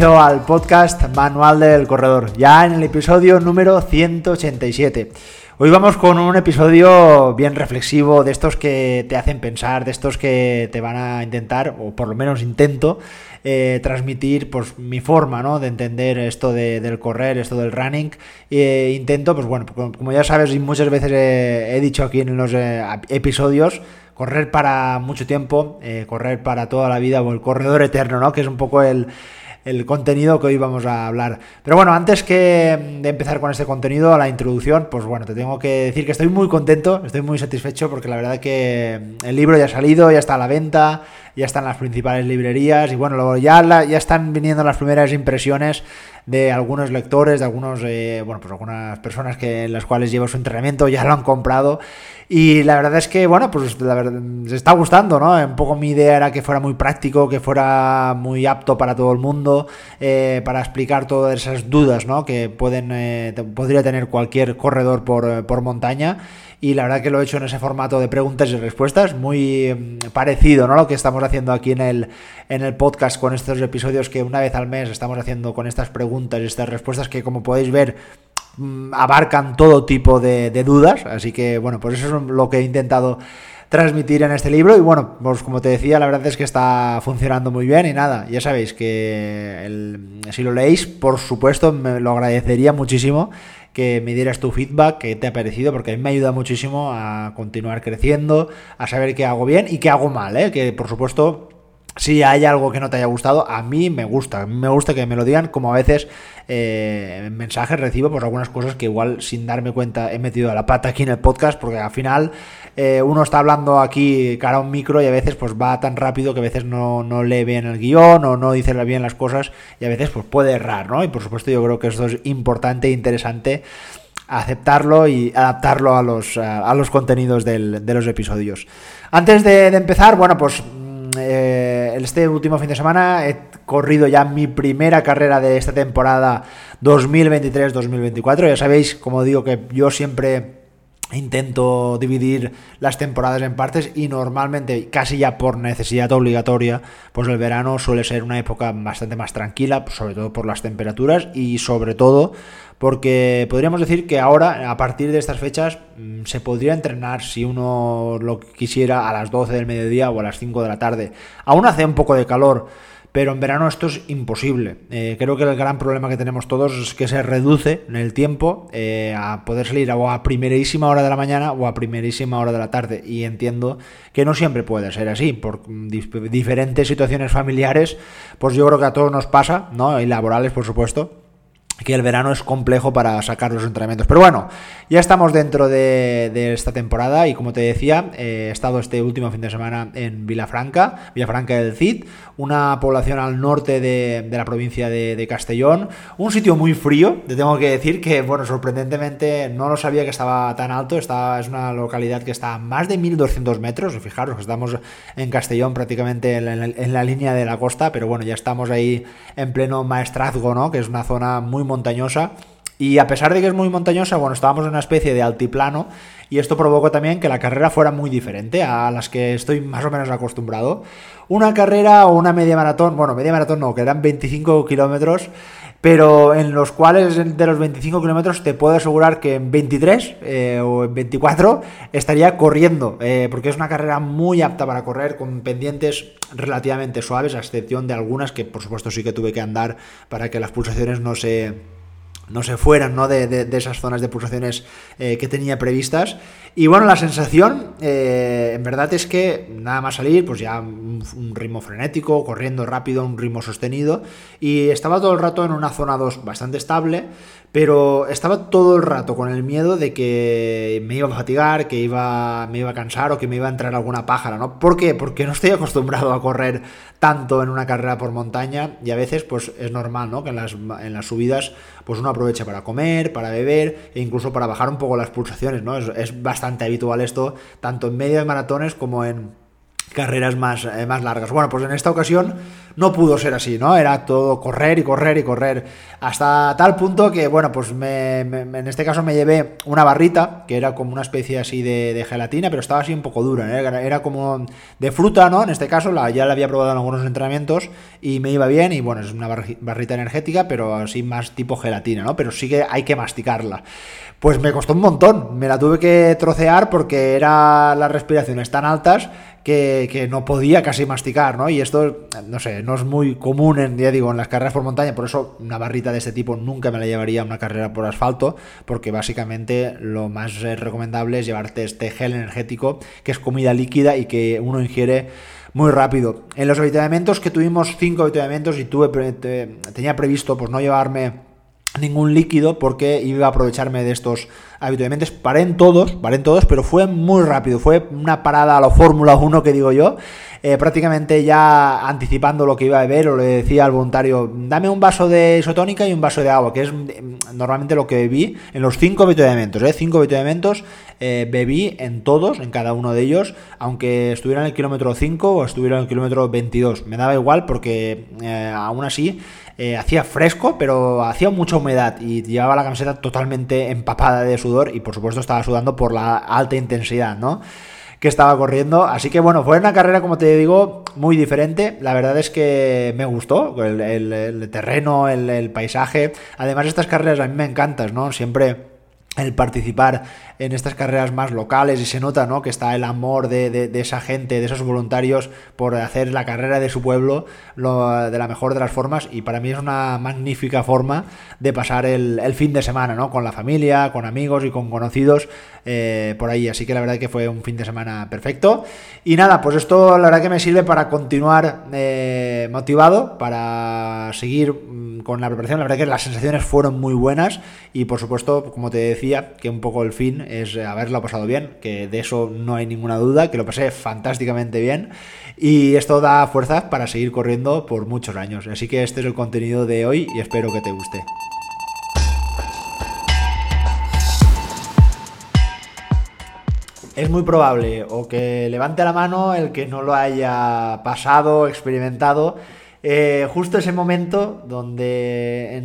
al podcast Manual del Corredor, ya en el episodio número 187. Hoy vamos con un episodio bien reflexivo, de estos que te hacen pensar, de estos que te van a intentar, o por lo menos intento, eh, transmitir pues, mi forma ¿no? de entender esto del correr, esto del running. E intento, pues bueno, como ya sabes y muchas veces he, dicho aquí en los eh, episodios, correr para mucho tiempo, eh, correr para toda la vida o el corredor eterno, ¿no? Que es un poco el, el contenido que hoy vamos a hablar. Pero bueno, antes que de empezar con este contenido, la introducción, pues bueno, te tengo que decir que estoy muy contento, estoy muy satisfecho porque la verdad que el libro ya ha salido, ya está a la venta, ya están las principales librerías y bueno, ya, ya están viniendo las primeras impresiones de algunos lectores, de algunos, eh, bueno, pues algunas personas que las cuales llevo su entrenamiento ya lo han comprado y la verdad es que, bueno, pues se está gustando, ¿no? Un poco mi idea era que fuera muy práctico, que fuera muy apto para todo el mundo, eh, para explicar todas esas dudas, ¿no? Que pueden, eh, podría tener cualquier corredor por, por montaña y la verdad que lo he hecho en ese formato de preguntas y respuestas, muy mm, parecido ¿no? lo que estamos haciendo aquí en el, en el podcast con estos episodios que una vez al mes estamos haciendo con estas preguntas y estas respuestas que como podéis ver mm, abarcan todo tipo de, dudas, así que bueno, pues eso es lo que he intentado transmitir en este libro. Y bueno, pues como te decía, la verdad es que está funcionando muy bien. Y nada, ya sabéis que si lo leéis, por supuesto, me lo agradecería muchísimo que me dieras tu feedback, que te ha parecido, porque a mí me ayuda muchísimo a continuar creciendo, a saber qué hago bien y qué hago mal, ¿eh? que por supuesto si hay algo que no te haya gustado, a mí me gusta. me gusta que me lo digan, como a veces eh, en mensajes recibo por algunas cosas que igual sin darme cuenta he metido a la pata aquí en el podcast, porque al final eh, uno está hablando aquí cara a un micro y a veces pues va tan rápido que a veces no, no lee bien el guion o no dice bien las cosas y a veces pues puede errar, ¿no? Y por supuesto yo creo que esto es importante e interesante aceptarlo y adaptarlo a los, a, los contenidos de los episodios. Antes de, empezar, bueno, pues eh, este último fin de semana he corrido ya mi primera carrera de esta temporada 2023-2024. Ya sabéis, como digo, que yo siempre intento dividir las temporadas en partes y normalmente casi ya por necesidad obligatoria pues el verano suele ser una época bastante más tranquila sobre todo por las temperaturas y sobre todo porque podríamos decir que ahora a partir de estas fechas mm, se podría entrenar si uno lo quisiera a las 12 del mediodía o a las 5 de la tarde. Aún hace un poco de calor pero en verano esto es imposible. Eh, creo que el gran problema que tenemos todos es que se reduce en el tiempo eh, a poder salir o a primerísima hora de la mañana o a primerísima hora de la tarde. Y entiendo que no siempre puede ser así, por diferentes situaciones familiares, pues yo creo que a todos nos pasa, ¿no? Y laborales, por supuesto que el verano es complejo para sacar los entrenamientos. Pero bueno, ya estamos dentro de, esta temporada y como te decía, eh, he estado este último fin de semana en Vilafranca, Vilafranca del Cid, una población al norte de, la provincia de, Castellón, un sitio muy frío, te tengo que decir que, bueno, sorprendentemente no lo sabía que estaba tan alto, está, es una localidad que está a más de 1200 metros, fijaros estamos en Castellón prácticamente en la, en la línea de la costa, pero bueno, ya estamos ahí en pleno maestrazgo, ¿no? Que es una zona muy montañosa. Y a pesar de que es muy montañosa, bueno, estábamos en una especie de altiplano y esto provocó también que la carrera fuera muy diferente a las que estoy más o menos acostumbrado. Una carrera o una media maratón, bueno, media maratón no, que eran 25 kilómetros, pero en los cuales de los 25 kilómetros te puedo asegurar que en 23 eh, o en 24 estaría corriendo, eh, porque es una carrera muy apta para correr con pendientes relativamente suaves, a excepción de algunas que por supuesto sí que tuve que andar para que las pulsaciones no se no se fueran ¿no? De, esas zonas de pulsaciones eh, que tenía previstas. Y bueno, la sensación eh, en verdad es que nada más salir, pues ya un, ritmo frenético, corriendo rápido, un ritmo sostenido. Y estaba todo el rato en una zona 2 bastante estable, pero estaba todo el rato con el miedo de que me iba a fatigar, que iba, me iba a cansar o que me iba a entrar alguna pájara, ¿no? ¿Por qué? Porque no estoy acostumbrado a correr tanto en una carrera por montaña y a veces pues es normal, ¿no? Que en las, en las subidas pues uno aproveche para comer, para beber e incluso para bajar un poco las pulsaciones, ¿no? Es, es bastante habitual esto, tanto en medias maratones como en carreras más, eh, más largas. Bueno, pues en esta ocasión no pudo ser así, ¿no? Era todo correr y correr y correr. Hasta tal punto que, bueno, pues me, en este caso me llevé una barrita, que era como una especie así de, gelatina, pero estaba así un poco dura, ¿eh? era, como de fruta, ¿no? En este caso ya la había probado en algunos entrenamientos y me iba bien y, bueno, es una barrita energética, pero así más tipo gelatina, ¿no? Pero sí que hay que masticarla. Pues me costó un montón, me la tuve que trocear porque eran las respiraciones tan altas que, no podía casi masticar, ¿no? Y esto, no sé, no es muy común, en, ya digo, en las carreras por montaña, por eso una barrita de este tipo nunca me la llevaría a una carrera por asfalto, porque básicamente lo más eh, recomendable es llevarte este gel energético, que es comida líquida y que uno ingiere muy rápido. En los avituallamientos que tuvimos cinco avituallamientos y tenía previsto pues no llevarme ningún líquido porque iba a aprovecharme de estos habitualmente. Paré en todos, paré en todos, pero fue muy rápido. Fue una parada a la Fórmula 1 que digo yo. Eh, prácticamente ya anticipando lo que iba a beber, o le decía al voluntario, dame un vaso de isotónica y un vaso de agua, que es mm, normalmente lo que bebí en los cinco avituallamientos. ¿eh? Cinco avituallamientos eh, bebí en todos, en cada uno de ellos, aunque estuviera en el kilómetro 5 o estuviera en el kilómetro 22. Me daba igual porque eh, aún así eh, hacía fresco, pero hacía mucha humedad y llevaba la camiseta totalmente empapada de y por supuesto estaba sudando por la alta intensidad, ¿no? que estaba corriendo. Así que bueno, fue una carrera, como te digo, muy diferente. La verdad es que me gustó el, terreno, el, el, paisaje. Además, estas carreras a mí me encantan, ¿no? Siempre el participar en estas carreras más locales y se nota ¿no? que está el amor de, esa gente, de esos voluntarios por hacer la carrera de su pueblo lo, de la mejor de las formas y para mí es una magnífica forma de pasar el, fin de semana ¿no? con la familia, con amigos y con conocidos eh, por ahí, así que la verdad que fue un fin de semana perfecto y nada, pues esto la verdad que me sirve para continuar eh, motivado, para seguir mm, con la preparación, la verdad que las sensaciones fueron muy buenas y por supuesto, como te decía, que un poco el fin es haberlo pasado bien, que de eso no hay ninguna duda, que lo pasé fantásticamente bien y esto da fuerzas para seguir corriendo por muchos años. Así que este es el contenido de hoy y espero que te guste. Es muy probable o que levante la mano el que no lo haya pasado, experimentado, eh, justo ese momento donde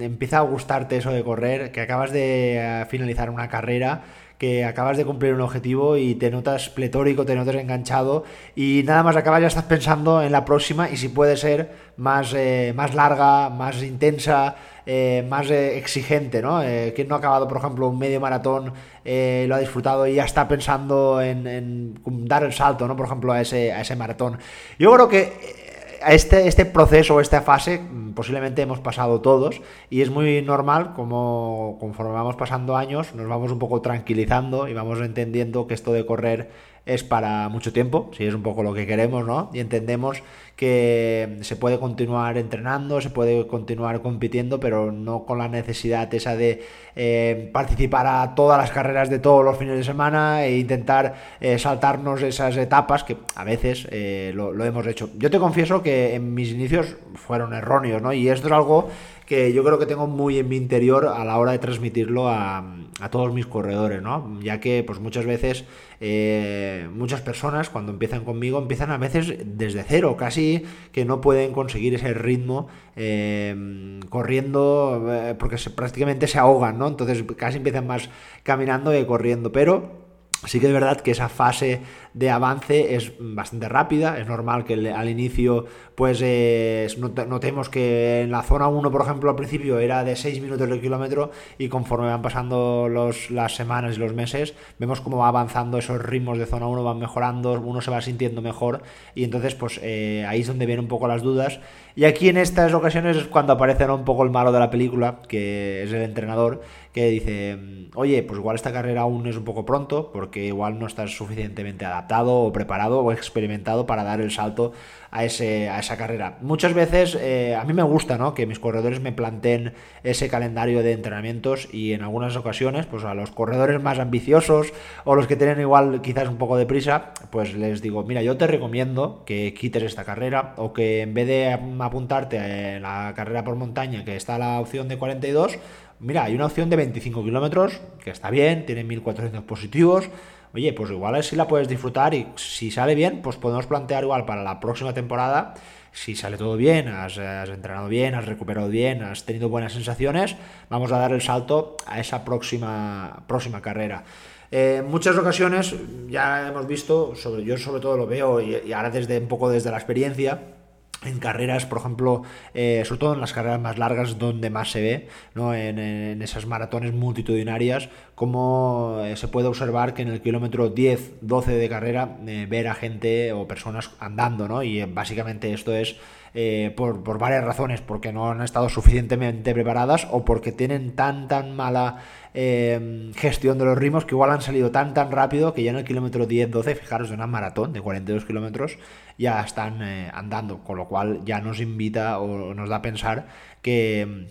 empieza a gustarte eso de correr, que acabas de eh, finalizar una carrera que acabas de cumplir un objetivo y te notas pletórico, te notas enganchado y nada más acabas ya estás pensando en la próxima y si puede ser más, eh, más larga, más intensa, eh, más eh, exigente, ¿no? quien no ha acabado, por ejemplo, un medio maratón, lo ha disfrutado y ya está pensando en, en, dar el salto, ¿no? Por ejemplo, a ese, a ese maratón. Yo creo que este, este proceso, esta fase, mm, posiblemente hemos pasado todos y es muy normal como conforme vamos pasando años nos vamos un poco tranquilizando y vamos entendiendo que esto de correr es para mucho tiempo, si es un poco lo que queremos, ¿no? Y entendemos que se puede continuar entrenando, se puede continuar compitiendo, pero no con la necesidad esa de eh, participar a todas las carreras de todos los fines de semana e intentar eh, saltarnos esas etapas que a veces eh, lo, lo, hemos hecho. Yo te confieso que en mis inicios fueron erróneos, ¿no? Y esto es algo que yo creo que tengo muy en mi interior a la hora de transmitirlo a, todos mis corredores, ¿no? Ya que pues muchas veces eh, muchas personas cuando empiezan conmigo empiezan a veces desde cero, casi que no pueden conseguir ese ritmo eh, corriendo eh, porque prácticamente se ahogan, ¿no? Entonces casi empiezan más caminando que corriendo, pero Sí que es verdad que esa fase de avance es bastante rápida, es normal que al inicio pues eh, notemos que en la zona 1 por ejemplo al principio era de 6 minutos de kilómetro y conforme van pasando los, las semanas y los meses vemos cómo va avanzando esos ritmos de zona 1 van mejorando, uno se va sintiendo mejor y entonces pues eh, ahí es donde vienen un poco las dudas. Y aquí en estas ocasiones es cuando aparece un poco el malo de la película que es el entrenador que dice, oye, pues igual esta carrera aún es un poco pronto, porque igual no estás suficientemente adaptado o preparado o experimentado para dar el salto a, ese, a esa carrera. Muchas veces eh, a mí me gusta ¿no? que mis corredores me planteen ese calendario de entrenamientos y en algunas ocasiones, pues a los corredores más ambiciosos o los que tienen igual quizás un poco de prisa, pues les digo, mira, yo te recomiendo que quites esta carrera o que en vez de apuntarte a la carrera por montaña, que está la opción de 42, Mira, hay una opción de 25 kilómetros, que está bien, tiene 1400 positivos, oye, pues igual si la puedes disfrutar y si sale bien, pues podemos plantear igual para la próxima temporada si sale todo bien, has, entrenado bien, has recuperado bien, has tenido buenas sensaciones, vamos a dar el salto a esa próxima, próxima carrera. Eh, muchas ocasiones ya hemos visto, sobre, yo sobre todo lo veo y, ahora desde un poco desde la experiencia, en carreras, por ejemplo, eh, sobre todo en las carreras más largas, donde más se ve, ¿no? en, esas maratones multitudinarias, como eh, se puede observar que en el kilómetro 10, 12 de carrera, eh, ver a gente o personas andando, ¿no? y básicamente esto es por, por varias razones, porque no han estado suficientemente preparadas o porque tienen tan, tan mala Em, gestión de los ritmos que igual han salido tan tan rápido que ya en el kilómetro 10-12, fijaros, de una maratón de 42 kilómetros, ya están eh, andando, con lo cual ya nos invita o nos da a pensar que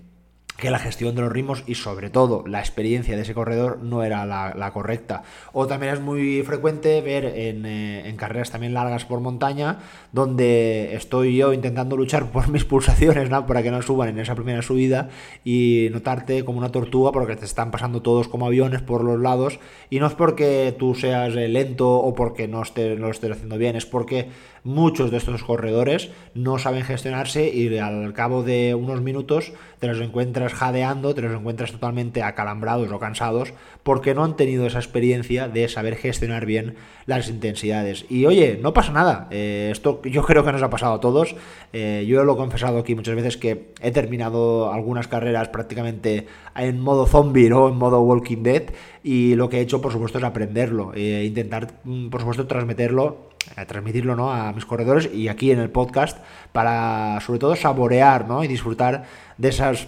que la gestión de los ritmos y sobre todo la experiencia de ese corredor no era la, correcta. O también es muy frecuente ver eh, en, carreras también largas por montaña, donde estoy yo intentando luchar por mis pulsaciones para que no suban en esa primera subida y notarte como una tortuga porque te están pasando todos como aviones por los lados y no es porque tú seas lento o porque no, estés, no lo estés haciendo bien, es porque muchos de estos corredores no saben gestionarse y al cabo de unos minutos te los encuentras jadeando, te los encuentras totalmente acalambrados o cansados porque no han tenido esa experiencia de saber gestionar bien las intensidades. Y oye, no pasa nada, eh, esto yo creo que nos ha pasado a todos, eh, yo lo he confesado aquí muchas veces que he terminado algunas carreras prácticamente en modo zombie o en modo Walking Dead y lo que he hecho por supuesto es aprenderlo e intentar mm, por supuesto transmitirlo a transmitirlo ¿no? a mis corredores y aquí en el podcast para sobre todo saborear ¿no? y disfrutar de esas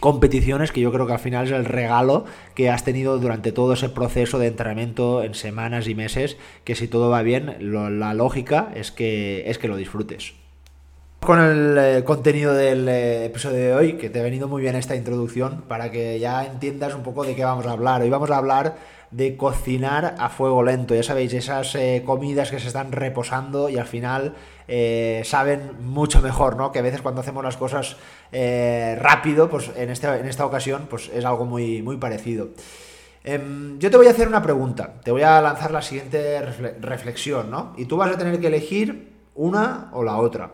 competiciones que yo creo que al final es el regalo que has tenido durante todo ese proceso de entrenamiento en semanas y meses que si todo va bien la lógica es que es que lo disfrutes con el eh, contenido del eh, episodio de hoy, que te ha venido muy bien esta introducción para que ya entiendas un poco de qué vamos a hablar. Hoy vamos a hablar de cocinar a fuego lento. Ya sabéis, esas eh, comidas que se están reposando y al final eh, saben mucho mejor, ¿no? Que a veces cuando hacemos las cosas eh, rápido, pues en, este, en esta ocasión, pues es algo muy, muy parecido. Em, yo te voy a hacer una pregunta, te voy a lanzar la siguiente reflexión, ¿no? Y tú vas a tener que elegir una o la otra.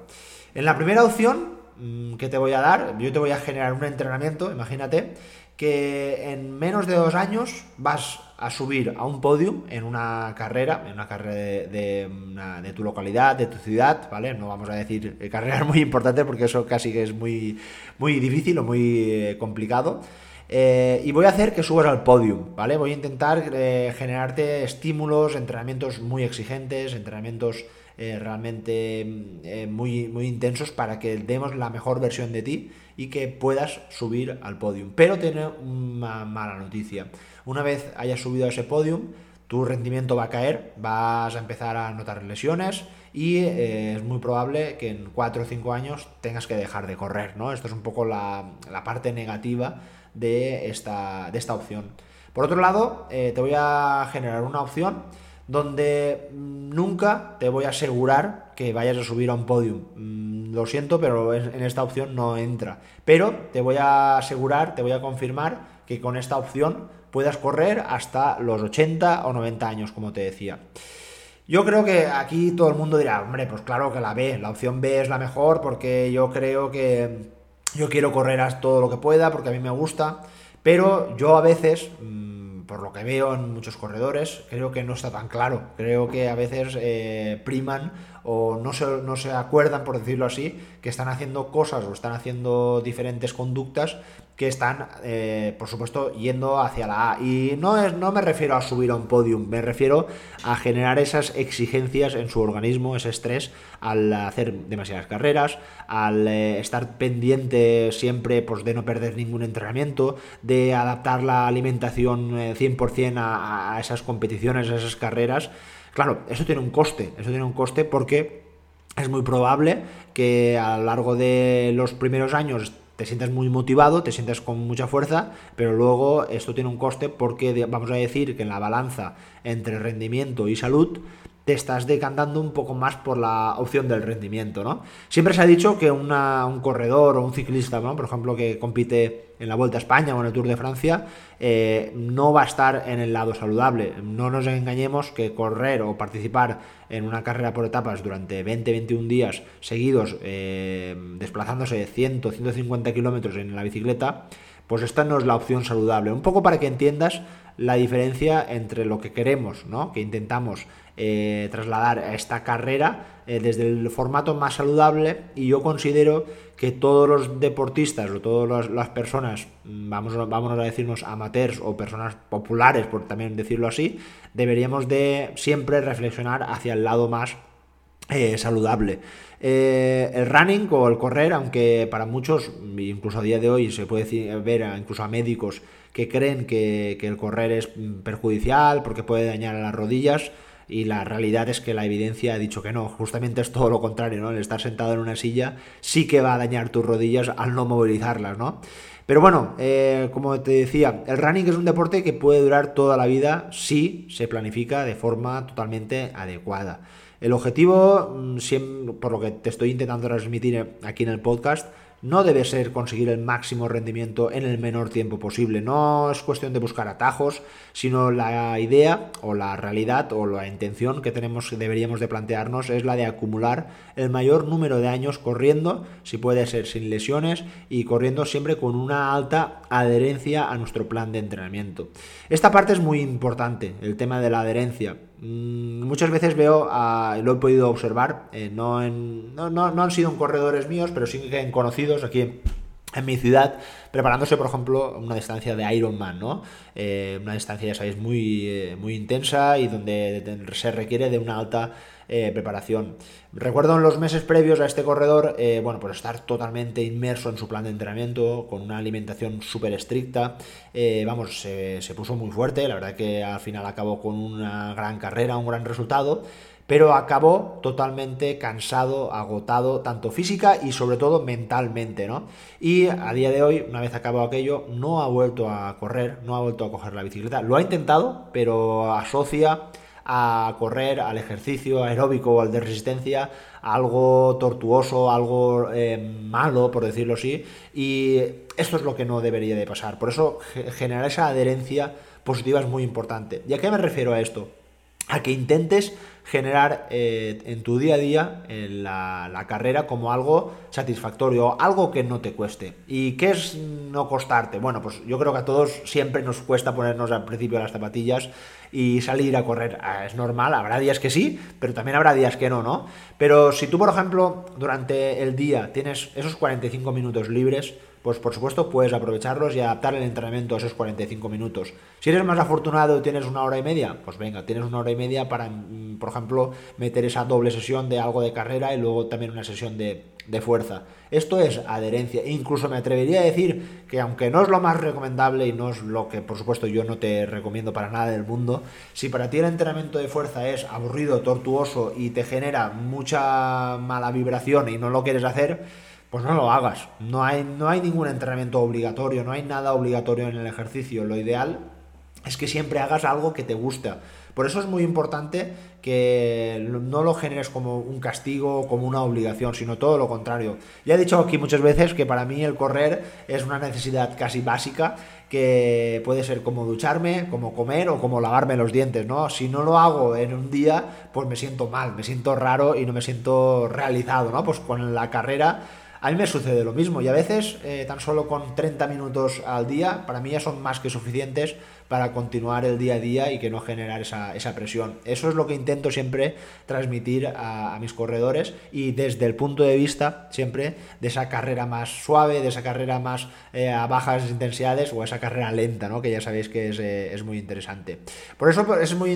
En la primera opción mm, que te voy a dar, yo te voy a generar un entrenamiento, imagínate, que en menos de dos años vas a subir a un podium en una carrera, en una carrera de, tu localidad, de tu ciudad, ¿vale? No vamos a decir carreras muy importantes porque eso casi que es muy, muy difícil o muy eh, complicado. Eh, y voy a hacer que subas al podium, ¿vale? Voy a intentar eh, generarte estímulos, entrenamientos muy exigentes, entrenamientos realmente muy, muy intensos para que demos la mejor versión de ti y que puedas subir al podium. Pero tiene una mala noticia. Una vez hayas subido a ese podium, tu rendimiento va a caer, vas a empezar a notar lesiones y eh, es muy probable que en 4 o 5 años tengas que dejar de correr, ¿no? Esto es un poco la, parte negativa de esta, de esta opción. Por otro lado, eh, te voy a generar una opción donde nunca te voy a asegurar que vayas a subir a un podium. Mm, lo siento, pero en esta opción no entra. Pero te voy a asegurar, te voy a confirmar que con esta opción puedas correr hasta los 80 o 90 años, como te decía. Yo creo que aquí todo el mundo dirá, hombre, pues claro que la B, la opción B es la mejor porque yo creo que yo quiero correr hasta todo lo que pueda porque a mí me gusta, pero yo a veces mm, por lo que veo en muchos corredores, creo que no está tan claro. Creo que a veces eh, priman o no se, no se acuerdan, por decirlo así, que están haciendo cosas o están haciendo diferentes conductas que están, eh, por supuesto, yendo hacia la A. Y no, es, no me refiero a subir a un podium, me refiero a generar esas exigencias en su organismo, ese estrés, al hacer demasiadas carreras, al eh, estar pendiente siempre pues, de no perder ningún entrenamiento, de adaptar la alimentación 100% eh, a, a esas competiciones, a esas carreras. Claro, eso tiene un coste, eso tiene un coste porque es muy probable que a lo largo de los primeros años te sientas muy motivado, te sientas con mucha fuerza, pero luego esto tiene un coste porque vamos a decir que en la balanza entre rendimiento y salud, te estás decantando un poco más por la opción del rendimiento, ¿no? Siempre se ha dicho que un corredor o un ciclista, ¿no? por ejemplo, que compite en la Vuelta a España o en el Tour de Francia, eh, no va a estar en el lado saludable. No nos engañemos que correr o participar en una carrera por etapas durante 20-21 días seguidos, eh, desplazándose 100-150 kilómetros en la bicicleta, pues esta no es la opción saludable. Un poco para que entiendas la diferencia entre lo que queremos, ¿no? que intentamos eh, trasladar a esta carrera eh, desde el formato más saludable y yo considero que todos los deportistas o todas las personas, mm, vamos, vamos a decirnos amateurs o personas populares, por también decirlo así, deberíamos de siempre reflexionar hacia el lado más eh, saludable. el running o el correr, aunque para muchos, incluso a día de hoy, se puede ver incluso a médicos que creen que, que el correr es perjudicial porque puede dañar a las rodillas, y la realidad es que la evidencia ha dicho que no, justamente es todo lo contrario, ¿no? El estar sentado en una silla sí que va a dañar tus rodillas al no movilizarlas, ¿no? Pero bueno, eh, como te decía, el running es un deporte que puede durar toda la vida si se planifica de forma totalmente adecuada. El objetivo, mm, por lo que te estoy intentando transmitir aquí en el podcast, no debe ser conseguir el máximo rendimiento en el menor tiempo posible. No es cuestión de buscar atajos, sino la idea o la realidad o la intención que tenemos deberíamos de plantearnos es la de acumular el mayor número de años corriendo, si puede ser sin lesiones y corriendo siempre con una alta adherencia a nuestro plan de entrenamiento. Esta parte es muy importante, el tema de la adherencia. Mm, muchas veces veo, lo he podido observar, eh, no, no, han sido en corredores míos, pero sí que en conocidos aquí en mi ciudad, preparándose, por ejemplo, una distancia de Ironman, ¿no? Eh, una distancia, ya sabéis, muy, eh, muy intensa y donde se requiere de una alta eh, preparación. Recuerdo en los meses previos a este corredor, bueno, pues estar totalmente inmerso en su plan de entrenamiento, con una alimentación súper estricta. Vamos, se, puso muy fuerte, la verdad que al final acabó con una gran carrera, un gran resultado pero acabó totalmente cansado, agotado, tanto física y sobre todo mentalmente, ¿no? Y a día de hoy, una vez acabado aquello, no ha vuelto a correr, no ha vuelto a coger la bicicleta. Lo ha intentado, pero asocia a correr, al ejercicio aeróbico o al de resistencia, algo tortuoso, algo eh, malo, por decirlo así, y esto es lo que no debería de pasar. Por eso generar esa adherencia positiva es muy importante. ¿Y a qué me refiero a esto? A que intentes generar eh, en tu día a día en la, carrera como algo satisfactorio, algo que no te cueste. ¿Y qué es no costarte? Bueno, pues yo creo que a todos siempre nos cuesta ponernos al principio las zapatillas y salir a correr. Ah, es normal, habrá días que sí, pero también habrá días que no, ¿no? Pero si tú, por ejemplo, durante el día tienes esos 45 minutos libres, pues por supuesto puedes aprovecharlos y adaptar el entrenamiento a esos 45 minutos. Si eres más afortunado y tienes una hora y media, pues venga, tienes una hora y media para, mm, por ejemplo, meter esa doble sesión de algo de carrera y luego también una sesión de, fuerza. Esto es adherencia. E incluso me atrevería a decir que aunque no es lo más recomendable y no es lo que, por supuesto, yo no te recomiendo para nada del mundo, si para ti el entrenamiento de fuerza es aburrido, tortuoso y te genera mucha mala vibración y no lo quieres hacer, pues no lo hagas. No hay, no hay ningún entrenamiento obligatorio, no hay nada obligatorio en el ejercicio. Lo ideal es que siempre hagas algo que te gusta. Por eso es muy importante que no lo generes como un castigo como una obligación, sino todo lo contrario. Ya he dicho aquí muchas veces que para mí el correr es una necesidad casi básica que puede ser como ducharme, como comer o como lavarme los dientes, ¿no? Si no lo hago en un día, pues me siento mal, me siento raro y no me siento realizado, ¿no? Pues con la carrera a mí me sucede lo mismo y a veces eh, tan solo con 30 minutos al día para mí ya son más que suficientes para continuar el día a día y que no generar esa, presión. Eso es lo que intento siempre transmitir a, mis corredores y desde el punto de vista siempre de esa carrera más suave, de esa carrera más eh, a bajas intensidades o esa carrera lenta, ¿no? que ya sabéis que es, eh, muy interesante. Por eso es muy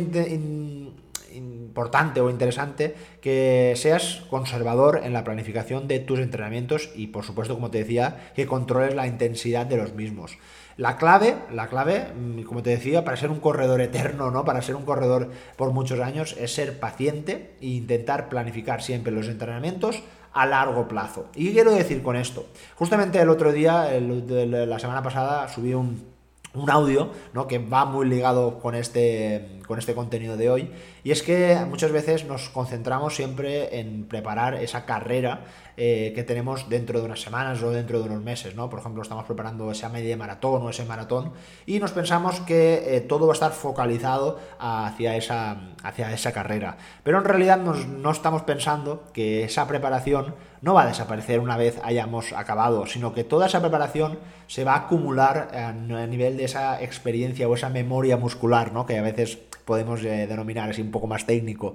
importante o interesante que seas conservador en la planificación de tus entrenamientos y por supuesto, como te decía, que controles la intensidad de los mismos. La clave, la clave, mm, como te decía, para ser un corredor eterno, ¿no? Para ser un corredor por muchos años, es ser paciente e intentar planificar siempre los entrenamientos a largo plazo. ¿Y qué quiero decir con esto? Justamente el otro día, la semana pasada, subí un, un audio ¿no? que va muy ligado con este, con este contenido de hoy Y es que muchas veces nos concentramos siempre en preparar esa carrera eh, que tenemos dentro de unas semanas o dentro de unos meses, ¿no? Por ejemplo, estamos preparando esa media maratón o ese maratón y nos pensamos que eh, todo va a estar focalizado hacia esa, hacia esa carrera. Pero en realidad no estamos pensando que esa preparación no va a desaparecer una vez hayamos acabado, sino que toda esa preparación se va a acumular a, nivel de esa experiencia o esa memoria muscular, ¿no? Que a veces podemos eh, denominar así un poco más técnico.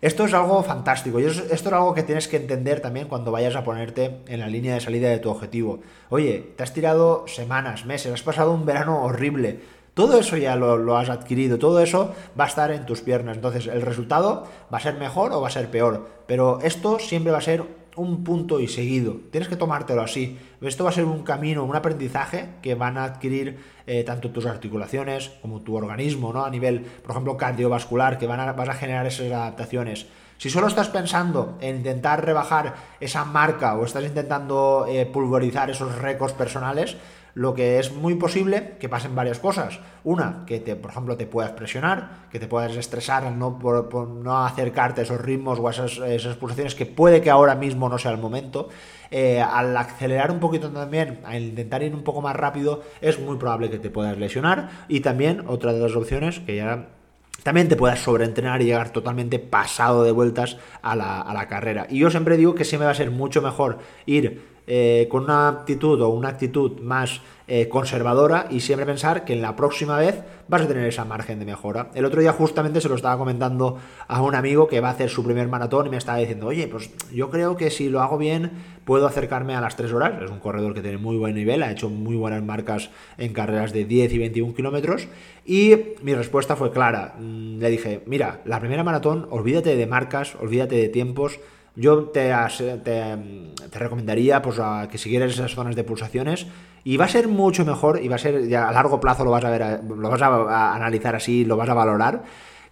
Esto es algo fantástico y esto es algo que tienes que entender también cuando vayas a ponerte en la línea de salida de tu objetivo. Oye, te has tirado semanas, meses, has pasado un verano horrible. Todo eso ya lo, lo, has adquirido, todo eso va a estar en tus piernas. Entonces, el resultado va a ser mejor o va a ser peor. Pero esto siempre va a ser un punto y seguido. Tienes que tomártelo así. Esto va a ser un camino, un aprendizaje que van a adquirir eh, tanto tus articulaciones como tu organismo, ¿no? A nivel, por ejemplo, cardiovascular, que van a, vas a generar esas adaptaciones. Si solo estás pensando en intentar rebajar esa marca o estás intentando eh, pulverizar esos récords personales, lo que es muy posible que pasen varias cosas. Una, que te, por ejemplo te puedas presionar, que te puedas estresar al no, por, no acercarte a esos ritmos o a esas, esas, pulsaciones que puede que ahora mismo no sea el momento. Eh, al acelerar un poquito también, al intentar ir un poco más rápido, es muy probable que te puedas lesionar. Y también otra de las opciones que ya también te puedas sobreentrenar y llegar totalmente pasado de vueltas a la, a la carrera. Y yo siempre digo que siempre va a ser mucho mejor ir eh, con una actitud o una actitud más eh, conservadora y siempre pensar que en la próxima vez vas a tener esa margen de mejora. El otro día justamente se lo estaba comentando a un amigo que va a hacer su primer maratón y me estaba diciendo, oye, pues yo creo que si lo hago bien puedo acercarme a las 3 horas. Es un corredor que tiene muy buen nivel, ha hecho muy buenas marcas en carreras de 10 y 21 kilómetros y mi respuesta fue clara. Mm, le dije, mira, la primera maratón, olvídate de marcas, olvídate de tiempos, yo te, te, recomendaría pues, a que siguieras esas zonas de pulsaciones y va a ser mucho mejor y va a ser, ya a largo plazo lo vas a ver, lo vas a analizar así, lo vas a valorar,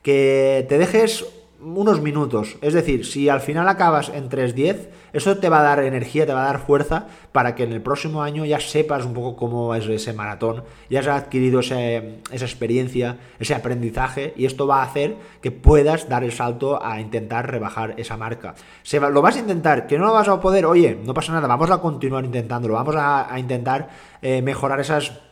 que te dejes unos minutos. Es decir, si al final acabas en 3.10, eso te va a dar energía, te va a dar fuerza para que en el próximo año ya sepas un poco cómo es ese maratón, ya has adquirido esa experiencia, ese aprendizaje y esto va a hacer que puedas dar el salto a intentar rebajar esa marca. Se lo vas a intentar, que no lo vas a poder, oye, no pasa nada, vamos a continuar intentándolo, vamos a, intentar eh, mejorar esas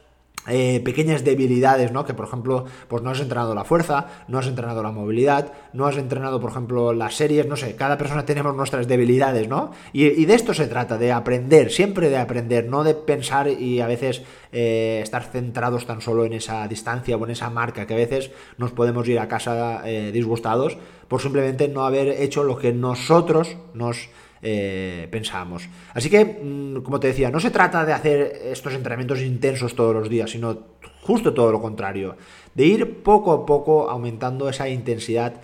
eh, pequeñas debilidades, ¿no? Que por ejemplo, pues no has entrenado la fuerza, no has entrenado la movilidad, no has entrenado, por ejemplo, las series, no sé, cada persona tenemos nuestras debilidades, ¿no? Y, de esto se trata, de aprender, siempre de aprender, no de pensar y a veces eh, estar centrados tan solo en esa distancia o en esa marca, que a veces nos podemos ir a casa eh, disgustados por simplemente no haber hecho lo que nosotros nos eh, pensamos. Así que, mm, como te decía, no se trata de hacer estos entrenamientos intensos todos los días, sino justo todo lo contrario, de ir poco a poco aumentando esa intensidad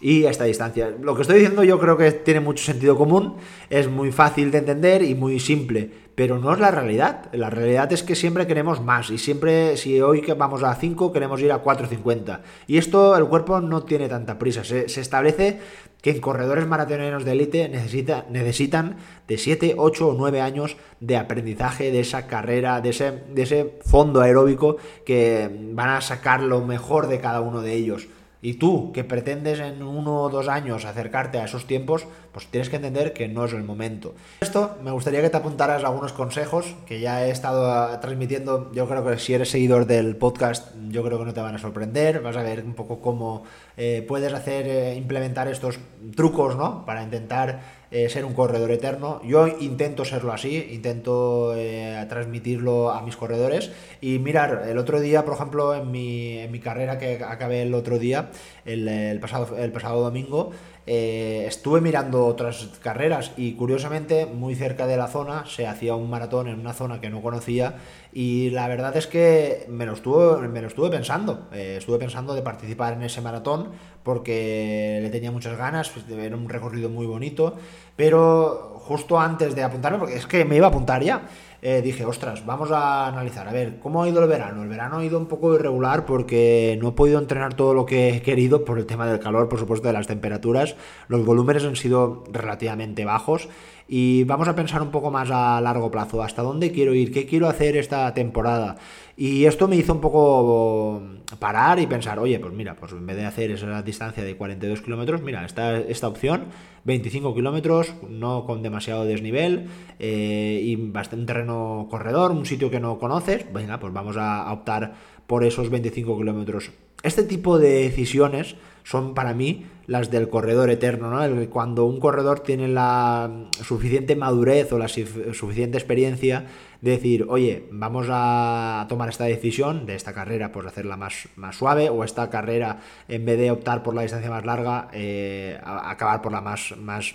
y esta distancia. Lo que estoy diciendo yo creo que tiene mucho sentido común, es muy fácil de entender y muy simple, pero no es la realidad. La realidad es que siempre queremos más y siempre, si hoy vamos a 5, queremos ir a 4.50. Y esto el cuerpo no tiene tanta prisa. Se, establece que en corredores maratoneros de élite necesita, necesitan de 7, 8 o 9 años de aprendizaje de esa carrera, de ese, de ese fondo aeróbico que van a sacar lo mejor de cada uno de ellos. Y tú, que pretendes en uno o dos años acercarte a esos tiempos, pues tienes que entender que no es el momento. Esto me gustaría que te apuntaras algunos consejos que ya he estado ah, transmitiendo. Yo creo que si eres seguidor del podcast, yo creo que no te van a sorprender. Vas a ver un poco cómo eh, puedes hacer, eh, implementar estos trucos, ¿no? Para intentar eh, ser un corredor eterno. Yo intento serlo así, intento eh, transmitirlo a mis corredores. Y mirar, el otro día, por ejemplo, en mi, en mi carrera que acabé el otro día, el, pasado, el pasado domingo, eh, estuve mirando otras carreras y curiosamente muy cerca de la zona se hacía un maratón en una zona que no conocía y la verdad es que me lo estuve, me lo estuve pensando, eh, estuve pensando de participar en ese maratón porque le tenía muchas ganas, pues, era un recorrido muy bonito, pero justo antes de apuntarme, porque es que me iba a apuntar ya, eh, dije, ostras, vamos a analizar, a ver, ¿cómo ha ido el verano? El verano ha ido un poco irregular porque no he podido entrenar todo lo que he querido por el tema del calor, por supuesto, de las temperaturas. Los volúmenes han sido relativamente bajos y vamos a pensar un poco más a largo plazo, hasta dónde quiero ir, qué quiero hacer esta temporada. Y esto me hizo un poco parar y pensar, oye, pues mira, pues en vez de hacer esa distancia de 42 kilómetros, mira, está esta opción, 25 kilómetros, no con demasiado desnivel eh, y bastante terreno corredor, un sitio que no conoces, venga, pues vamos a optar por esos 25 kilómetros. Este tipo de decisiones son para mí las del corredor eterno, ¿no? Cuando un corredor tiene la suficiente madurez o la suficiente experiencia de decir, oye, vamos a tomar esta decisión de esta carrera, pues hacerla más, más suave, o esta carrera, en vez de optar por la distancia más larga, eh, acabar por la más, más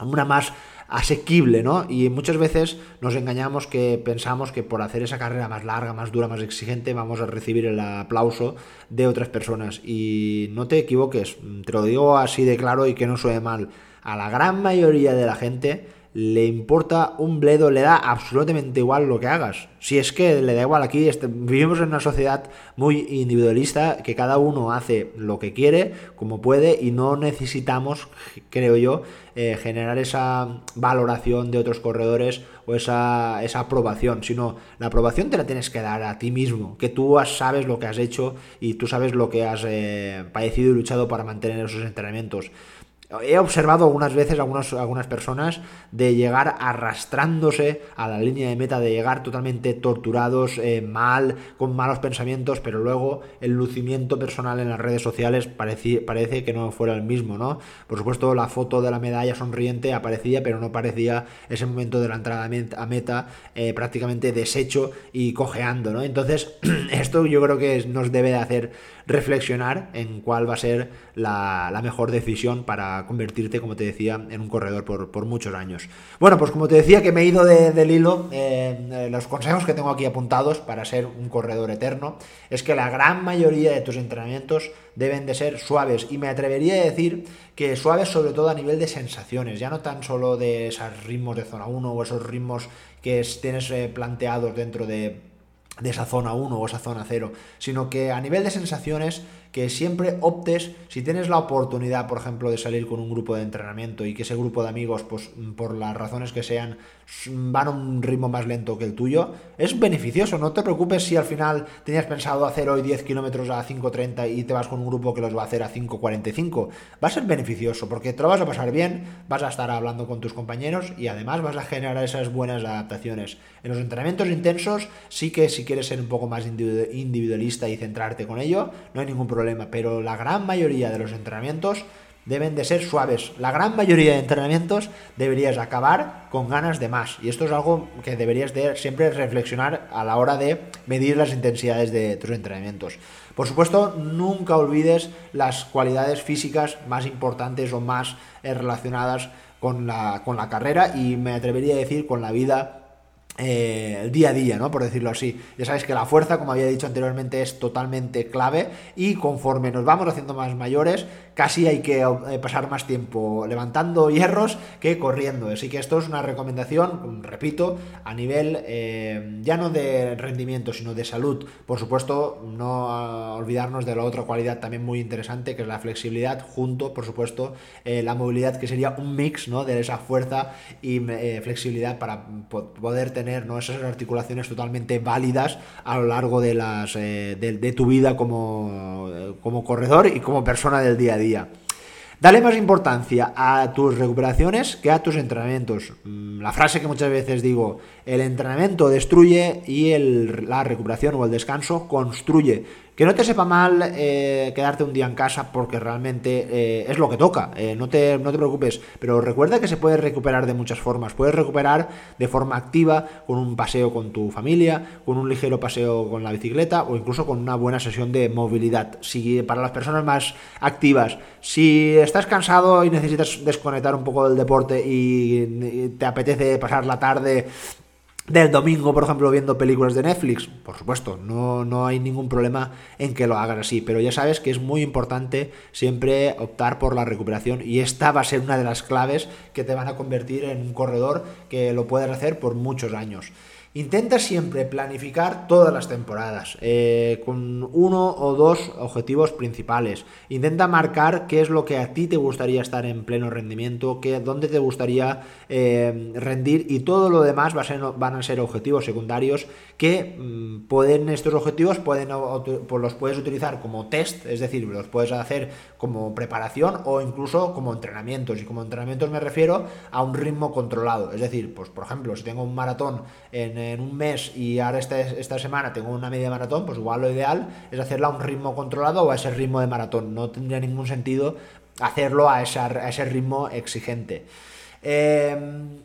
una más asequible, ¿no? Y muchas veces nos engañamos que pensamos que por hacer esa carrera más larga, más dura, más exigente, vamos a recibir el aplauso de otras personas. Y no te equivoques, te lo digo así de claro y que no suene mal. A la gran mayoría de la gente le importa un bledo, le da absolutamente igual lo que hagas. Si es que le da igual, aquí este, vivimos en una sociedad muy individualista, que cada uno hace lo que quiere, como puede, y no necesitamos, creo yo, eh, generar esa valoración de otros corredores o esa, esa aprobación, sino la aprobación te la tienes que dar a ti mismo, que tú sabes lo que has hecho y tú sabes lo que has eh, padecido y luchado para mantener esos entrenamientos. He observado algunas veces algunas, algunas personas de llegar arrastrándose a la línea de meta, de llegar totalmente torturados, eh, mal, con malos pensamientos, pero luego el lucimiento personal en las redes sociales parece, que no fuera el mismo, ¿no? Por supuesto, la foto de la medalla sonriente aparecía, pero no parecía ese momento de la entrada a meta eh, prácticamente deshecho y cojeando, ¿no? Entonces, esto yo creo que nos debe de hacer reflexionar en cuál va a ser la, mejor decisión para convertirte, como te decía, en un corredor por, muchos años. Bueno, pues como te decía que me he ido del hilo, eh, los consejos que tengo aquí apuntados para ser un corredor eterno es que la gran mayoría de tus entrenamientos deben de ser suaves y me atrevería a decir que suaves sobre todo a nivel de sensaciones, ya no tan solo de esos ritmos de zona 1 o esos ritmos que tienes eh, planteados dentro de de esa zona 1 o esa zona 0, sino que a nivel de sensaciones que siempre optes, si tienes la oportunidad, por ejemplo, de salir con un grupo de entrenamiento y que ese grupo de amigos, pues por las razones que sean, van a un ritmo más lento que el tuyo, es beneficioso. No te preocupes si al final tenías pensado hacer hoy 10 kilómetros a 5.30 y te vas con un grupo que los va a hacer a 5.45. Va a ser beneficioso porque te lo vas a pasar bien, vas a estar hablando con tus compañeros y además vas a generar esas buenas adaptaciones. En los entrenamientos intensos, sí que si quieres ser un poco más individualista y centrarte con ello, no hay ningún problema pero la gran mayoría de los entrenamientos deben de ser suaves. La gran mayoría de entrenamientos deberías acabar con ganas de más. Y esto es algo que deberías de siempre reflexionar a la hora de medir las intensidades de tus entrenamientos. Por supuesto, nunca olvides las cualidades físicas más importantes o más eh, relacionadas con la, con la carrera y me atrevería a decir con la vida eh, el día a día, ¿no? Por decirlo así. Ya sabéis que la fuerza, como había dicho anteriormente, es totalmente clave y conforme nos vamos haciendo más mayores, casi hay que eh, pasar más tiempo levantando hierros que corriendo. Así que esto es una recomendación, repito, a nivel eh, ya no de rendimiento, sino de salud. Por supuesto, no olvidarnos de la otra cualidad también muy interesante, que es la flexibilidad, junto, por supuesto, la movilidad, que sería un mix, ¿no? De esa fuerza y flexibilidad para poder tener ¿no? esas articulaciones totalmente válidas a lo largo de, las, eh, de, tu vida como, como corredor y como persona del día a día. Dale más importancia a tus recuperaciones que a tus entrenamientos. Mm, la frase que muchas veces digo, el entrenamiento destruye y la recuperación o el descanso construye. Que no te sepa mal eh, quedarte un día en casa porque realmente eh, es lo que toca, eh, no, te, no te preocupes, pero recuerda que se puede recuperar de muchas formas. Puedes recuperar de forma activa con un paseo con tu familia, con un ligero paseo con la bicicleta o incluso con una buena sesión de movilidad. Si para las personas más activas, si estás cansado y necesitas desconectar un poco del deporte y te apetece pasar la tarde del domingo, por ejemplo, viendo películas de Netflix, por supuesto, no, no hay ningún problema en que lo hagas así, pero ya sabes que es muy importante siempre optar por la recuperación y esta va a ser una de las claves que te van a convertir en un corredor que lo puedes hacer por muchos años. Intenta siempre planificar todas las temporadas eh, con uno o dos objetivos principales. Intenta marcar qué es lo que a ti te gustaría estar en pleno rendimiento, qué, dónde te gustaría eh, rendir y todo lo demás van a ser objetivos secundarios que mm, pueden estos objetivos pueden, pues los puedes utilizar como test, es decir, los puedes hacer como preparación o incluso como entrenamientos. Y como entrenamientos me refiero a un ritmo controlado. Es decir, pues por ejemplo, si tengo un maratón en un mes y ahora esta, esta semana tengo una media maratón, pues igual lo ideal es hacerla a un ritmo controlado o a ese ritmo de maratón. No tendría ningún sentido hacerlo a, ese ritmo exigente. Eh,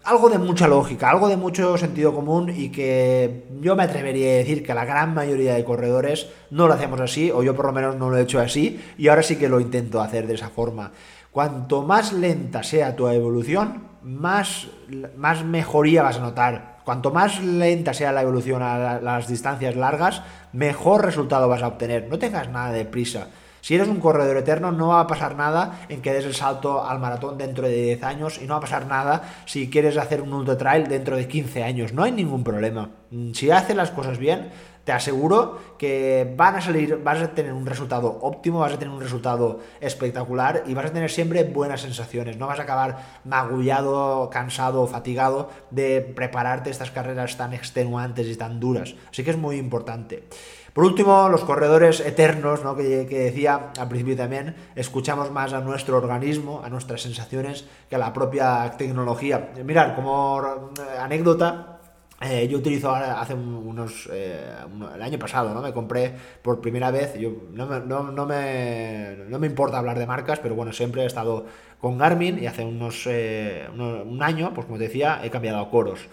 algo de mucha lógica, algo de mucho sentido común y que yo me atrevería a decir que la gran mayoría de corredores no lo hacemos así, o yo por lo menos no lo he hecho así, y ahora sí que lo intento hacer de esa forma. Cuanto más lenta sea tu evolución, más, más mejoría vas a notar. Cuanto más lenta sea la evolución a las distancias largas, mejor resultado vas a obtener. No tengas nada de prisa. Si eres un corredor eterno, no va a pasar nada en que des el salto al maratón dentro de 10 años y no va a pasar nada si quieres hacer un ultra trail dentro de 15 años. No hay ningún problema. Si haces las cosas bien, te aseguro que van a salir, vas a tener un resultado óptimo, vas a tener un resultado espectacular y vas a tener siempre buenas sensaciones. No vas a acabar magullado, cansado, fatigado de prepararte estas carreras tan extenuantes y tan duras. Así que es muy importante. Por último, los corredores eternos, ¿no? que, que, decía al principio también, escuchamos más a nuestro organismo, a nuestras sensaciones, que a la propia tecnología. Mirad, como anécdota, eh, yo utilizo ahora, hace unos, eh, el año pasado, ¿no? Me compré por primera vez, yo no me, no, no, me, no me importa hablar de marcas, pero bueno, siempre he estado con Garmin y hace unos, eh, un año, pues como te decía, he cambiado a Coros.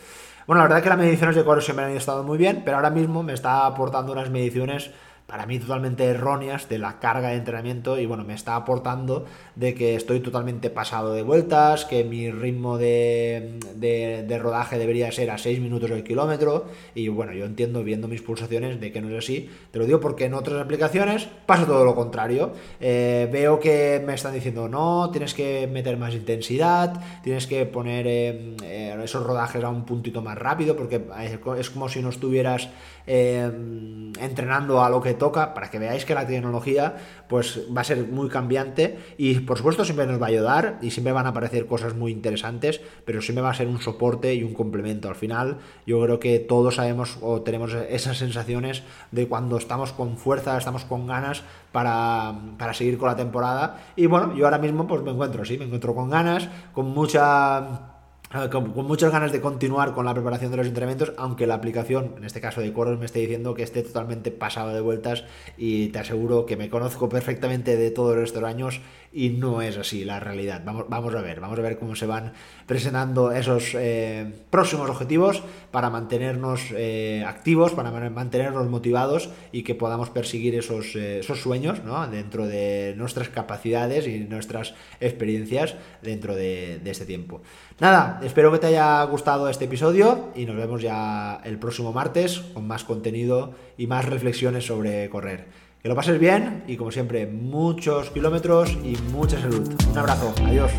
Bueno, la verdad que las mediciones de Coros siempre han estado muy bien, pero ahora mismo me está aportando unas mediciones para mí totalmente erróneas de la carga de entrenamiento y bueno, me está aportando de que estoy totalmente pasado de vueltas, que mi ritmo de, de, rodaje debería ser a 6 minutos el kilómetro. Y bueno, yo entiendo viendo mis pulsaciones de que no es así, te lo digo porque en otras aplicaciones pasa todo lo contrario, eh, veo que me están diciendo no, tienes que meter más intensidad, tienes que poner eh, eh, esos rodajes a un puntito más rápido porque es como si no estuvieras entrenando a lo que toca para que veáis que la tecnología pues va a ser muy cambiante y por supuesto siempre nos va a ayudar y siempre van a aparecer cosas muy interesantes, pero siempre va a ser un soporte y un complemento. Al final yo creo que todos sabemos o tenemos esas sensaciones de cuando estamos con fuerza, estamos con ganas para, para seguir con la temporada y bueno, yo ahora mismo pues me encuentro así, me encuentro con ganas, con mucha Ah, con, muchas ganas de continuar con la preparación de los entrenamientos, aunque la aplicación, en este caso de Coros, me esté diciendo que esté totalmente pasado de vueltas y te aseguro que me conozco perfectamente de todos estos años y no es así la realidad. Vamos, vamos a ver, vamos a ver cómo se van presentando esos eh, próximos objetivos para mantenernos eh, activos, para mantenernos motivados y que podamos perseguir esos, eh, esos sueños dentro de nuestras capacidades y nuestras experiencias dentro de, de este tiempo. Nada, espero que te haya gustado este episodio y nos vemos ya el próximo martes con más contenido y más reflexiones sobre correr. Que lo pases bien y como siempre, muchos kilómetros y mucha salud. Un abrazo, adiós.